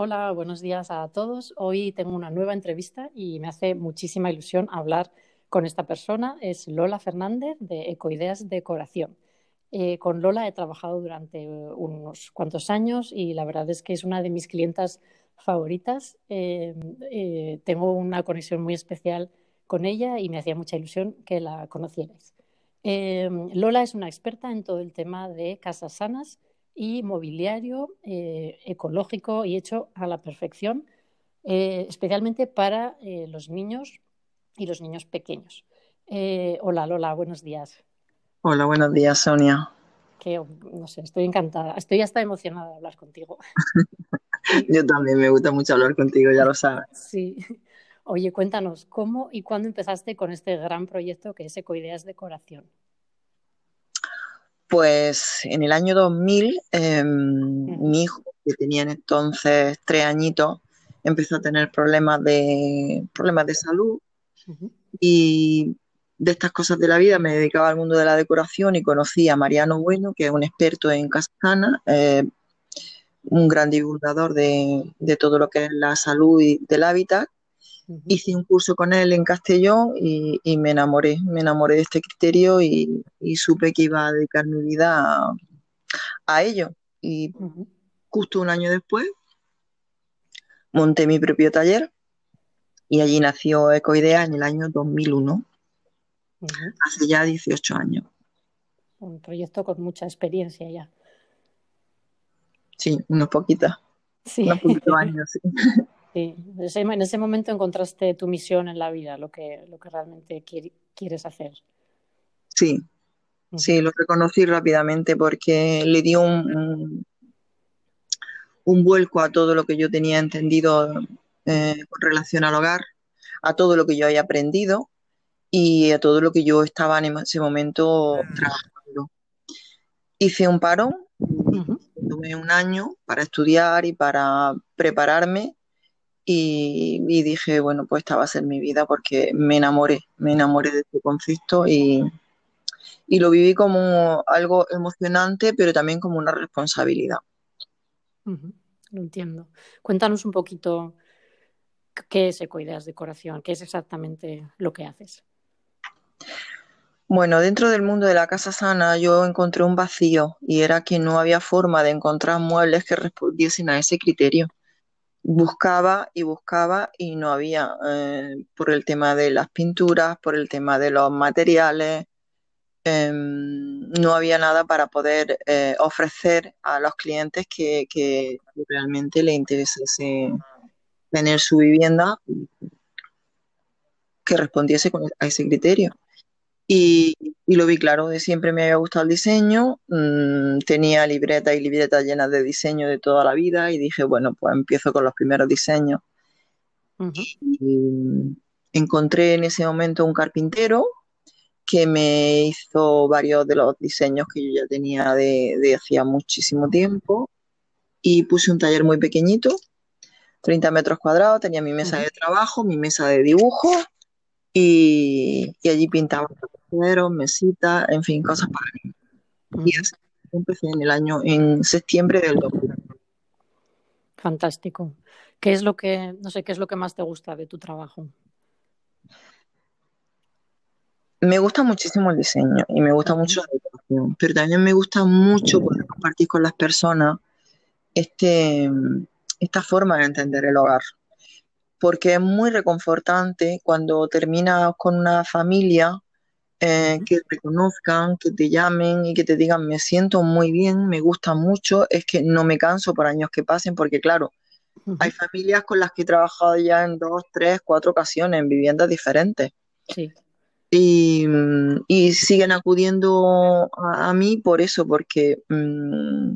Hola, buenos días a todos. Hoy tengo una nueva entrevista y me hace muchísima ilusión hablar con esta persona. Es Lola Fernández de Ecoideas Decoración. Eh, con Lola he trabajado durante unos cuantos años y la verdad es que es una de mis clientas favoritas. Eh, eh, tengo una conexión muy especial con ella y me hacía mucha ilusión que la conocierais. Lola es una experta en todo el tema de casas sanas y mobiliario eh, ecológico y hecho a la perfección, eh, especialmente para eh, los niños y los niños pequeños. hola Lola, buenos días. Hola, buenos días Sonia. Que, no sé, estoy encantada, estoy hasta emocionada de hablar contigo. Yo también me gusta mucho hablar contigo, ya lo sabes. Sí. Oye, cuéntanos, ¿cómo y cuándo empezaste con este gran proyecto que es Ecoideas Decoración? Pues en el año 2000, em, mi hijo, que tenía entonces tres añitos, empezó a tener problemas de, problemas de salud y de estas cosas de la vida me dedicaba al mundo de la decoración y conocí a Mariano Bueno, que es un experto en Cascana, eh, un gran divulgador de, de, todo lo que es la salud y del hábitat Hice un curso con él en Castellón y, me enamoré, me enamoré de este criterio y, supe que iba a dedicar mi vida a, ello. Y justo un año después monté mi propio taller y allí nació Ecoidea en el año 2001, hace ya 18 años. Un proyecto con mucha experiencia ya. Sí, unos poquitos. Sí. Unos poquitos años, sí. Sí, en ese momento encontraste tu misión en la vida, lo que, lo que realmente quieres hacer. Sí, sí, lo reconocí rápidamente porque le dio un, un, vuelco a todo lo que yo tenía entendido eh, con relación al hogar, a todo lo que yo había aprendido y a todo lo que yo estaba en ese momento trabajando. Hice un parón, tuve un año para estudiar y para prepararme y, dije, bueno, pues esta va a ser mi vida porque me enamoré, me enamoré de este concepto y, lo viví como algo emocionante, pero también como una responsabilidad. Lo entiendo. Cuéntanos un poquito qué es Ecoideas Decoración, qué es exactamente lo que haces. Bueno, dentro del mundo de la casa sana yo encontré un vacío y era que no había forma de encontrar muebles que respondiesen a ese criterio buscaba y buscaba y no había eh, por el tema de las pinturas, por el tema de los materiales, em, no había nada para poder eh, ofrecer a los clientes que, realmente le interesase tener su vivienda que respondiese a ese criterio. Y, lo vi claro, de siempre me había gustado el diseño, mm, tenía libreta y libreta llenas de diseño de toda la vida y dije, bueno, pues empiezo con los primeros diseños. y encontré en ese momento un carpintero que me hizo varios de los diseños que yo ya tenía de, de hacía muchísimo tiempo y puse un taller muy pequeñito, 30 metros cuadrados, tenía mi mesa de trabajo, mi mesa de dibujo y, allí pintaba taperos, mesitas, en fin, cosas para mí. Y así empecé en el año, en septiembre del 2000. Fantástico. ¿Qué es lo que, no sé, qué es lo que más te gusta de tu trabajo? Me gusta muchísimo el diseño y me gusta mucho la decoración, pero también me gusta mucho poder compartir con las personas este, esta forma de entender el hogar porque es muy reconfortante cuando terminas con una familia eh, que reconozcan, que te llamen y que te digan me siento muy bien, me gusta mucho, es que no me canso por años que pasen, porque claro, hay familias con las que he trabajado ya en dos, tres, cuatro ocasiones en viviendas diferentes. Sí. Y, siguen acudiendo a, mí por eso, porque mm,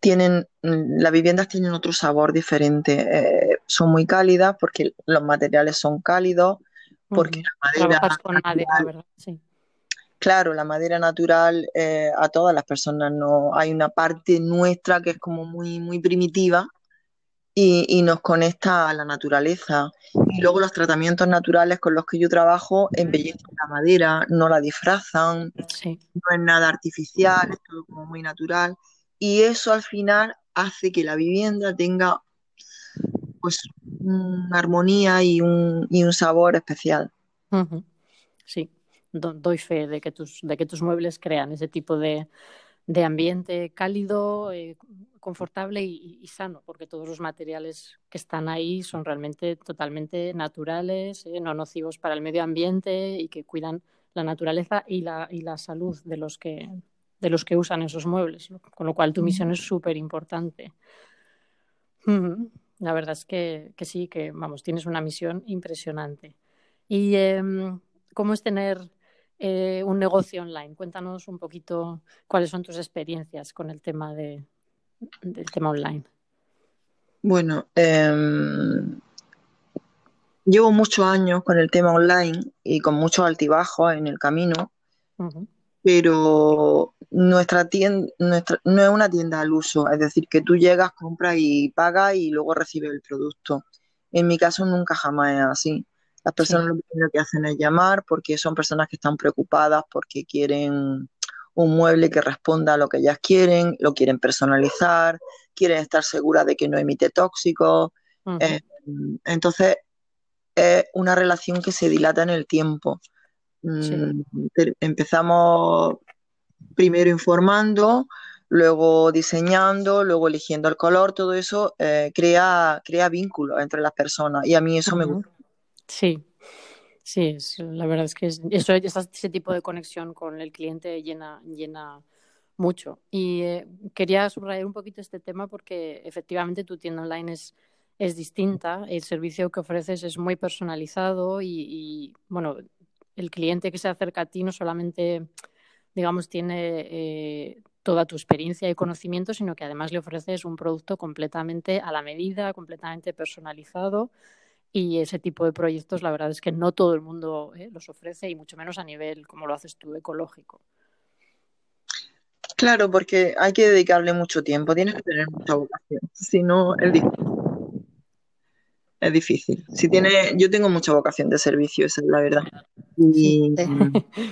tienen, las viviendas tienen otro sabor diferente. Eh, son muy cálidas porque los materiales son cálidos, porque la madera. Con madera ¿verdad? Sí. Claro, la madera natural eh, a todas las personas no. Hay una parte nuestra que es como muy, muy primitiva y, nos conecta a la naturaleza. Y luego los tratamientos naturales con los que yo trabajo embellecen la madera, no la disfrazan, no es nada artificial, es todo como muy natural y eso al final hace que la vivienda tenga pues una armonía y un, y un sabor especial. Sí, doy fe de que tus, de que tus muebles crean ese tipo de, de ambiente cálido, eh, confortable y, sano, porque todos los materiales que están ahí son realmente totalmente naturales, eh, no nocivos para el medio ambiente y que cuidan la naturaleza y la, y la salud de los que de los que usan esos muebles, con lo cual tu misión es súper importante. La verdad es que, que, sí, que vamos, tienes una misión impresionante. ¿Y em, cómo es tener eh, un negocio online? Cuéntanos un poquito cuáles son tus experiencias con el tema de, del tema online. Bueno, em, llevo muchos años con el tema online y con muchos altibajos en el camino, pero nuestra tienda nuestra, no es una tienda al uso, es decir, que tú llegas, compras y pagas y luego recibes el producto. En mi caso nunca jamás es así. Las personas lo primero que hacen es llamar porque son personas que están preocupadas, porque quieren un mueble que responda a lo que ellas quieren, lo quieren personalizar, quieren estar seguras de que no emite tóxicos. Eh, entonces, es una relación que se dilata en el tiempo. Mm, empezamos primero informando, luego diseñando, luego eligiendo el color, todo eso eh, crea, crea vínculos entre las personas y a mí eso me gusta. Sí, sí, la verdad es que eso, ese tipo de conexión con el cliente llena, llena mucho. Y eh, quería subrayar un poquito este tema porque efectivamente tu tienda online es, es distinta, el servicio que ofreces es muy personalizado y, y bueno, el cliente que se acerca a ti no solamente digamos, tiene eh, toda tu experiencia y conocimiento, sino que además le ofreces un producto completamente a la medida, completamente personalizado. Y ese tipo de proyectos, la verdad es que no todo el mundo eh, los ofrece y mucho menos a nivel, como lo haces tú, ecológico. Claro, porque hay que dedicarle mucho tiempo, tienes que tener mucha vocación. Si no, difícil. Es difícil. Si tiene, yo tengo mucha vocación de servicio, esa es la verdad y,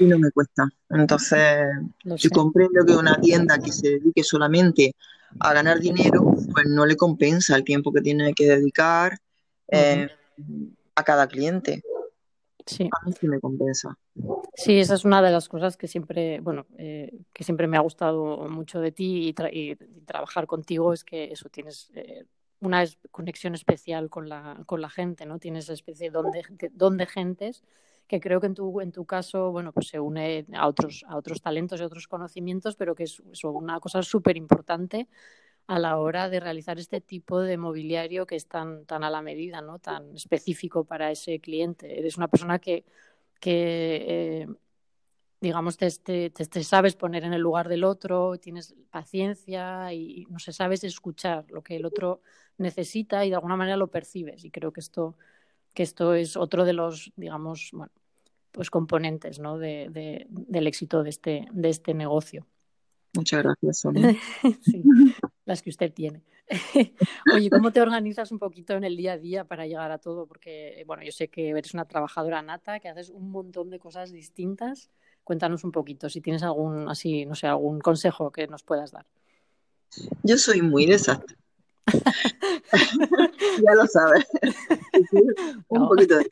no me cuesta. Entonces, yo comprendo que una tienda que se dedique solamente a ganar dinero, pues no le compensa el tiempo que tiene que dedicar eh, a cada cliente. Sí. A mí sí me compensa. Sí, esa es una de las cosas que siempre, bueno, eh, que siempre me ha gustado mucho de ti y, trabajar contigo es que eso tienes eh, una conexión especial con la, con la gente, ¿no? Tienes esa especie de don de gentes que creo que en tu, en tu caso, bueno, pues se une a otros, a otros talentos y otros conocimientos, pero que es, una cosa súper importante a la hora de realizar este tipo de mobiliario que es tan, tan a la medida, ¿no? tan específico para ese cliente. Eres una persona que, que eh, digamos, te, te, te, sabes poner en el lugar del otro, tienes paciencia y no sé, sabes escuchar lo que el otro necesita y de alguna manera lo percibes. Y creo que esto que esto es otro de los, digamos, bueno, pues componentes ¿no? de, del éxito de este, de este negocio. Muchas gracias, Sonia. sí, las que usted tiene. Oye, ¿cómo te organizas un poquito en el día a día para llegar a todo? Porque, bueno, yo sé que eres una trabajadora nata, que haces un montón de cosas distintas. Cuéntanos un poquito, si tienes algún, así, no sé, algún consejo que nos puedas dar. Yo soy muy desastre. ya lo sabes. un poquito de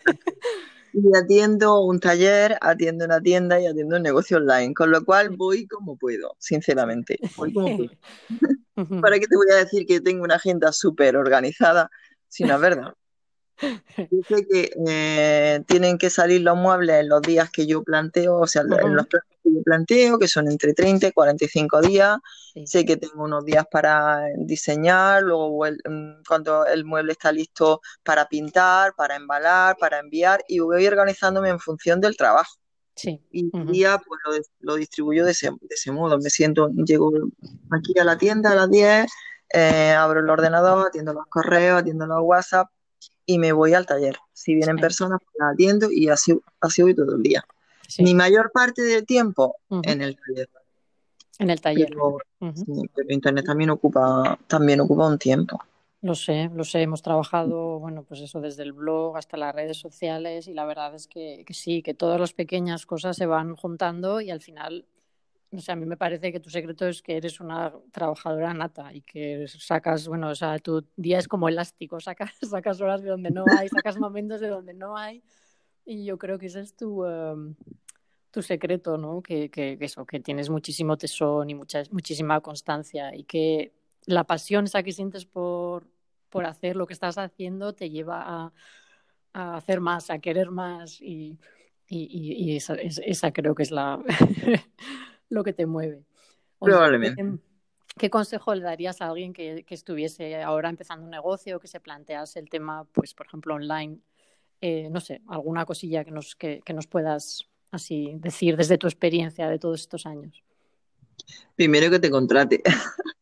y atiendo un taller, atiendo una tienda y atiendo un negocio online, con lo cual voy como puedo, sinceramente. Voy como puedo. ¿Para qué te voy a decir que tengo una agenda súper organizada? Si no es verdad. Dice que eh, tienen que salir los muebles en los días que yo planteo, o sea, en los plazos que yo planteo, que son entre 30 y 45 días. Sé que tengo unos días para diseñar, luego mm, cuando el mueble está listo para pintar, para embalar, para enviar, y voy organizándome en función del trabajo. Sí. Y el día pues lo, distribuyo de ese, de ese, modo. Me siento, llego aquí a la tienda a las 10, eh, abro el ordenador, atiendo los correos, atiendo los WhatsApp, y me voy al taller. Si vienen personas, pues las atiendo y así, así voy todo el día. Mi mayor parte del tiempo en el taller. En el taller. Pero, Internet también ocupa, también ocupa un tiempo. Lo sé, lo sé. Hemos trabajado, bueno, pues eso desde el blog hasta las redes sociales y la verdad es que, que sí, que todas las pequeñas cosas se van juntando y al final o sea, a mí me parece que tu secreto es que eres una trabajadora nata y que sacas, bueno, o sea, tu día es como elástico, sacas, sacas horas de donde no hay, sacas momentos de donde no hay y yo creo que ese es tu, em, tu secreto, ¿no? Que, que, eso, que tienes muchísimo tesón y mucha, muchísima constancia y que la pasión esa que sientes por, por hacer lo que estás haciendo te lleva a, a hacer más, a querer más y, y, y esa, esa creo que es la lo que te mueve. Probablemente. ¿qué, consejo le darías a alguien que, estuviese ahora empezando un negocio, que se plantease el tema, pues, por ejemplo, online? Eh, no sé, alguna cosilla que nos, que, nos puedas así decir desde tu experiencia de todos estos años. Primero que te contrate.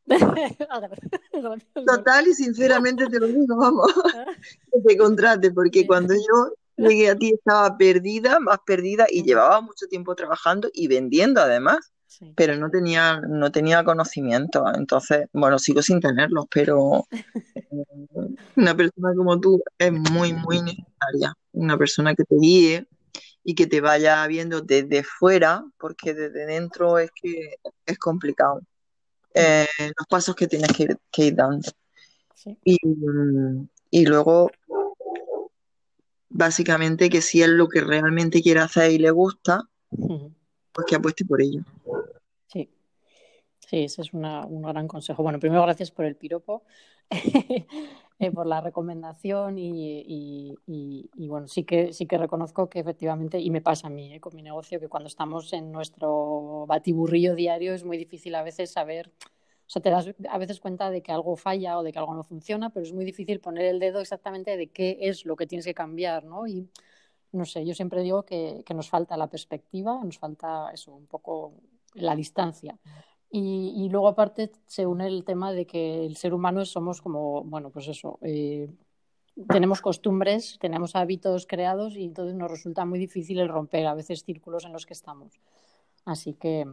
Total y sinceramente te lo digo, vamos, que te contrate, porque cuando yo llegué a ti estaba perdida, más perdida y llevaba mucho tiempo trabajando y vendiendo además pero no tenía, no tenía conocimiento. Entonces, bueno, sigo sin tenerlos, pero eh, una persona como tú es muy, muy necesaria. Una persona que te guíe y que te vaya viendo desde fuera, porque desde dentro es que es complicado. Eh, los pasos que tienes que ir, dando. Y, y luego, básicamente, que si es lo que realmente quiere hacer y le gusta, pues que apueste por ello. Sí, sí, ese es un gran consejo. Bueno, primero gracias por el piropo, eh, por la recomendación y, bueno, sí que, sí que reconozco que efectivamente, y me pasa a mí eh, con mi negocio, que cuando estamos en nuestro batiburrillo diario es muy difícil a veces saber, o sea, te das a veces cuenta de que algo falla o de que algo no funciona, pero es muy difícil poner el dedo exactamente de qué es lo que tienes que cambiar, ¿no? Y, no sé, yo siempre digo que, nos falta la perspectiva, nos falta eso, un poco la distancia. Y, luego aparte se une el tema de que el ser humano somos como, bueno, pues eso, eh, tenemos costumbres, tenemos hábitos creados y entonces nos resulta muy difícil el romper a veces círculos en los que estamos. Así que...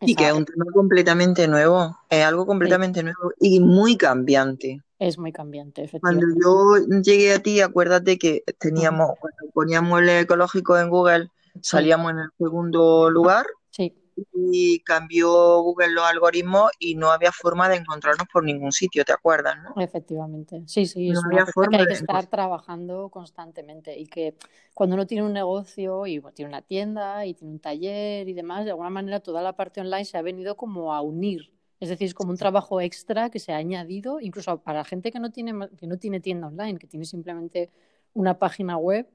Y que es un tema completamente nuevo, es algo completamente nuevo y muy cambiante. Es muy cambiante, efectivamente. Cuando yo llegué a ti, acuérdate que teníamos, cuando poníamos el ecológico en Google, salíamos en el segundo lugar. Sí. Y cambió Google los algoritmos y no había forma de encontrarnos por ningún sitio, ¿te acuerdas? ¿no? Efectivamente. Sí, sí, no había forma que hay que estar trabajando constantemente y que cuando uno tiene un negocio y tiene una tienda y tiene un taller y demás, de alguna manera toda la parte online se ha venido como a unir es decir, es como un trabajo extra que se ha añadido, incluso para gente que no tiene, que no tiene tienda online, que tiene simplemente una página web,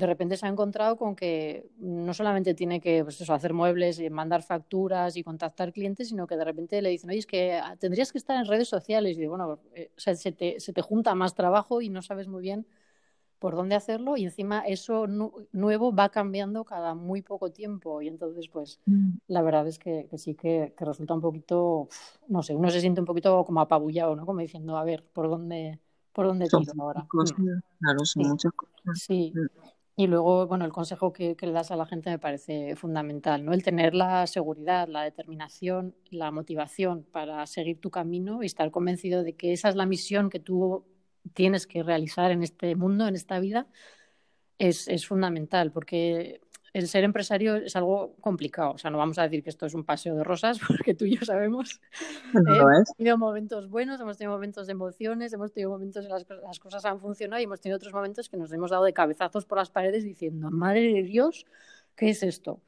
de repente se ha encontrado con que no solamente tiene que pues hacer muebles, y mandar facturas y contactar clientes, sino que de repente le dicen, oye, es que ah, tendrías que estar en redes sociales. Y bueno, eh, o sea, se, te, se te junta más trabajo y no sabes muy bien por dónde hacerlo y encima eso nuevo va cambiando cada muy poco tiempo y entonces pues mm. la verdad es que, sí que, resulta un poquito, no sé, uno se siente un poquito como apabullado, ¿no? Como diciendo, a ver, ¿por dónde, por dónde tiro ahora? Claro, son muchas cosas. Sí. Mm. Y luego, bueno, el consejo que, le das a la gente me parece fundamental, ¿no? El tener la seguridad, la determinación, la motivación para seguir tu camino y estar convencido de que esa es la misión que tú tienes que realizar en este mundo, en esta vida, es, es fundamental, porque el ser empresario es algo complicado. O sea, no vamos a decir que esto es un paseo de rosas, porque tú y yo sabemos. hemos tenido momentos buenos, hemos tenido momentos de emociones, hemos tenido momentos en los que las cosas han funcionado y hemos tenido otros momentos que nos hemos dado de cabezazos por las paredes diciendo, madre de Dios, ¿qué es esto?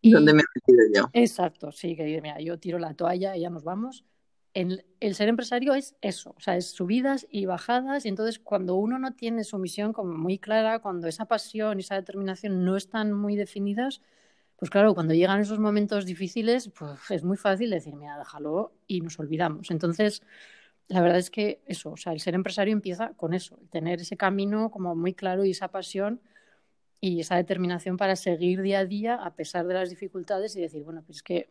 Y... ¿Dónde me he metido yo? Exacto, sí, que mira, yo tiro la toalla y ya nos vamos el, ser empresario es eso, o sea, es subidas y bajadas, y entonces cuando uno no tiene su misión como muy clara, cuando esa pasión y esa determinación no están muy definidas, pues claro, cuando llegan esos momentos difíciles, pues es muy fácil decir, mira, déjalo y nos olvidamos. Entonces, la verdad es que eso, o sea, el ser empresario empieza con eso, tener ese camino como muy claro y esa pasión y esa determinación para seguir día a día a pesar de las dificultades y decir, bueno, pues es que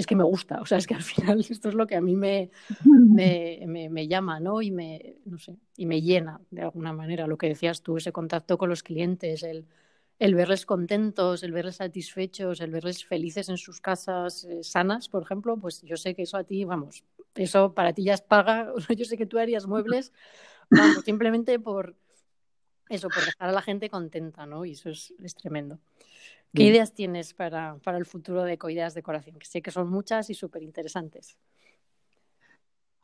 es que me gusta, o sea, es que al final esto es lo que a mí me, me, me, llama, ¿no? Y me, no sé, y me llena de alguna manera, lo que decías tú, ese contacto con los clientes, el, el verles contentos, el verles satisfechos, el verles felices en sus casas eh, sanas, por ejemplo, pues yo sé que eso a ti, vamos, eso para ti ya es paga, yo sé que tú harías muebles, simplemente por eso, por dejar a la gente contenta, ¿no? Y eso es, es tremendo. ¿Qué ideas tienes para, el futuro de Ecoideas Decoración? Que sé que son muchas y súper interesantes.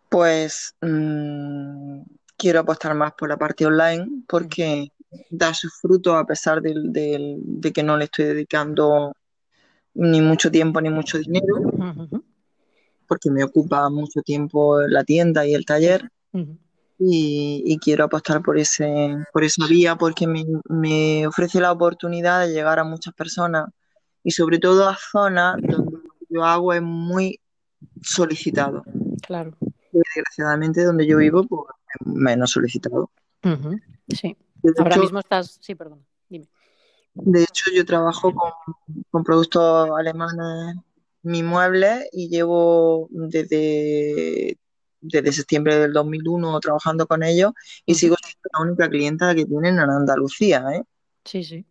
Pues mm, quiero apostar más por la parte online porque da sus frutos a pesar de que no le estoy dedicando ni mucho tiempo ni mucho dinero, porque me ocupa mucho tiempo la tienda y el taller. Y, quiero apostar por, ese, por esa vía porque me, ofrece la oportunidad de llegar a muchas personas y sobre todo a zonas donde yo hago es muy solicitado. Claro. desgraciadamente donde yo vivo, pues menos solicitado. Sí. Ahora mismo estás. Sí, perdón. Dime. De hecho, yo trabajo con, productos alemanes, mi mueble, y llevo desde, desde septiembre del 2001 trabajando con ellos y sigo siendo la única clienta que tienen en Andalucía. ¿eh? Sí, sí.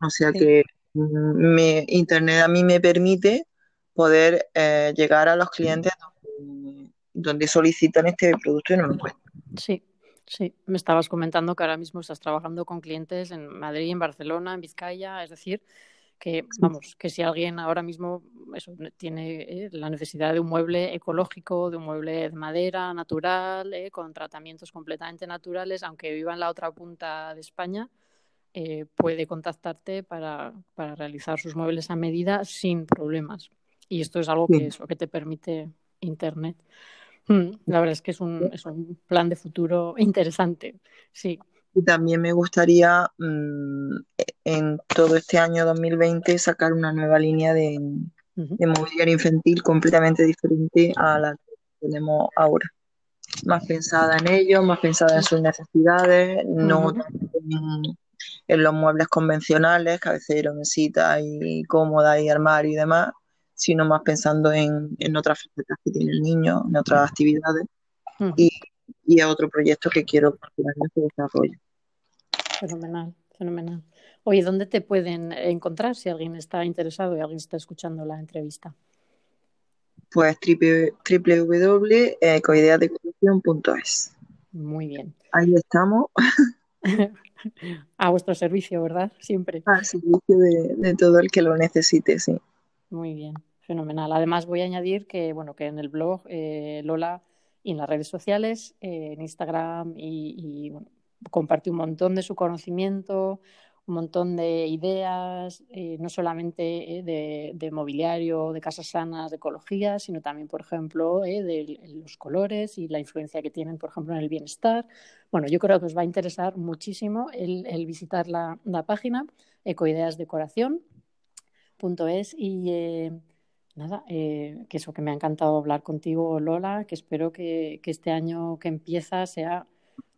O sea que mm, Internet a mí me permite poder eh, llegar a los clientes donde, solicitan este producto y no lo encuentran. Sí, Sí, me estabas comentando que ahora mismo estás trabajando con clientes en Madrid, en Barcelona, en Vizcaya, es decir, que vamos, que si alguien ahora mismo eso, tiene eh, la necesidad de un mueble ecológico, de un mueble de madera natural, eh, con tratamientos completamente naturales, aunque viva en la otra punta de España, eh, puede contactarte para, para, realizar sus muebles a medida sin problemas. Y esto es algo que, eso, que te permite Internet. Mm, la verdad es que es un, es un plan de futuro interesante, sí. Y también me gustaría mm, e, en todo este año 2020 sacar una nueva línea de, mobiliario infantil completamente diferente a la que tenemos ahora. Más pensada en ellos, más pensada en sus necesidades, no en, en, los muebles convencionales, cabecero, mesita y cómoda y armario y demás, sino más pensando en, otras facetas que tiene el niño, en otras actividades. Y, y, a otro proyecto que quiero que se desarrolle. Fenomenal, fenomenal. Oye, ¿dónde te pueden encontrar si alguien está interesado y alguien está escuchando la entrevista? Pues www.coideadecoración.es. Muy bien. Ahí estamos. a vuestro servicio, ¿verdad? Siempre. Al servicio de, de todo el que lo necesite, sí. Muy bien. Fenomenal. Además, voy a añadir que, bueno, que en el blog eh, Lola y en las redes sociales, eh, en Instagram, y, bueno, comparte un montón de su conocimiento, un montón de ideas, eh, no solamente de, mobiliario, de casas sanas, de ecología, sino también, por ejemplo, de, los colores y la influencia que tienen, por ejemplo, en el bienestar. Bueno, yo creo que os va a interesar muchísimo el, visitar la, la página ecoideasdecoración.es y Nada, eh, que eso, que me ha encantado hablar contigo, Lola, que espero que, este año que empieza sea,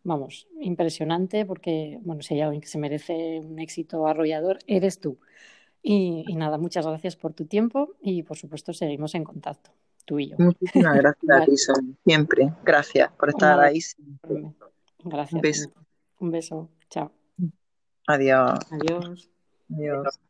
vamos, impresionante, porque, bueno, si hay alguien que se merece un éxito arrollador, eres tú. Y, nada, muchas gracias por tu tiempo y, por supuesto, seguimos en contacto, tú y yo. Muchísimas gracias, siempre. Gracias por estar ahí. Gracias. Un beso. Un beso. Chao. Adiós. Adiós. Adiós.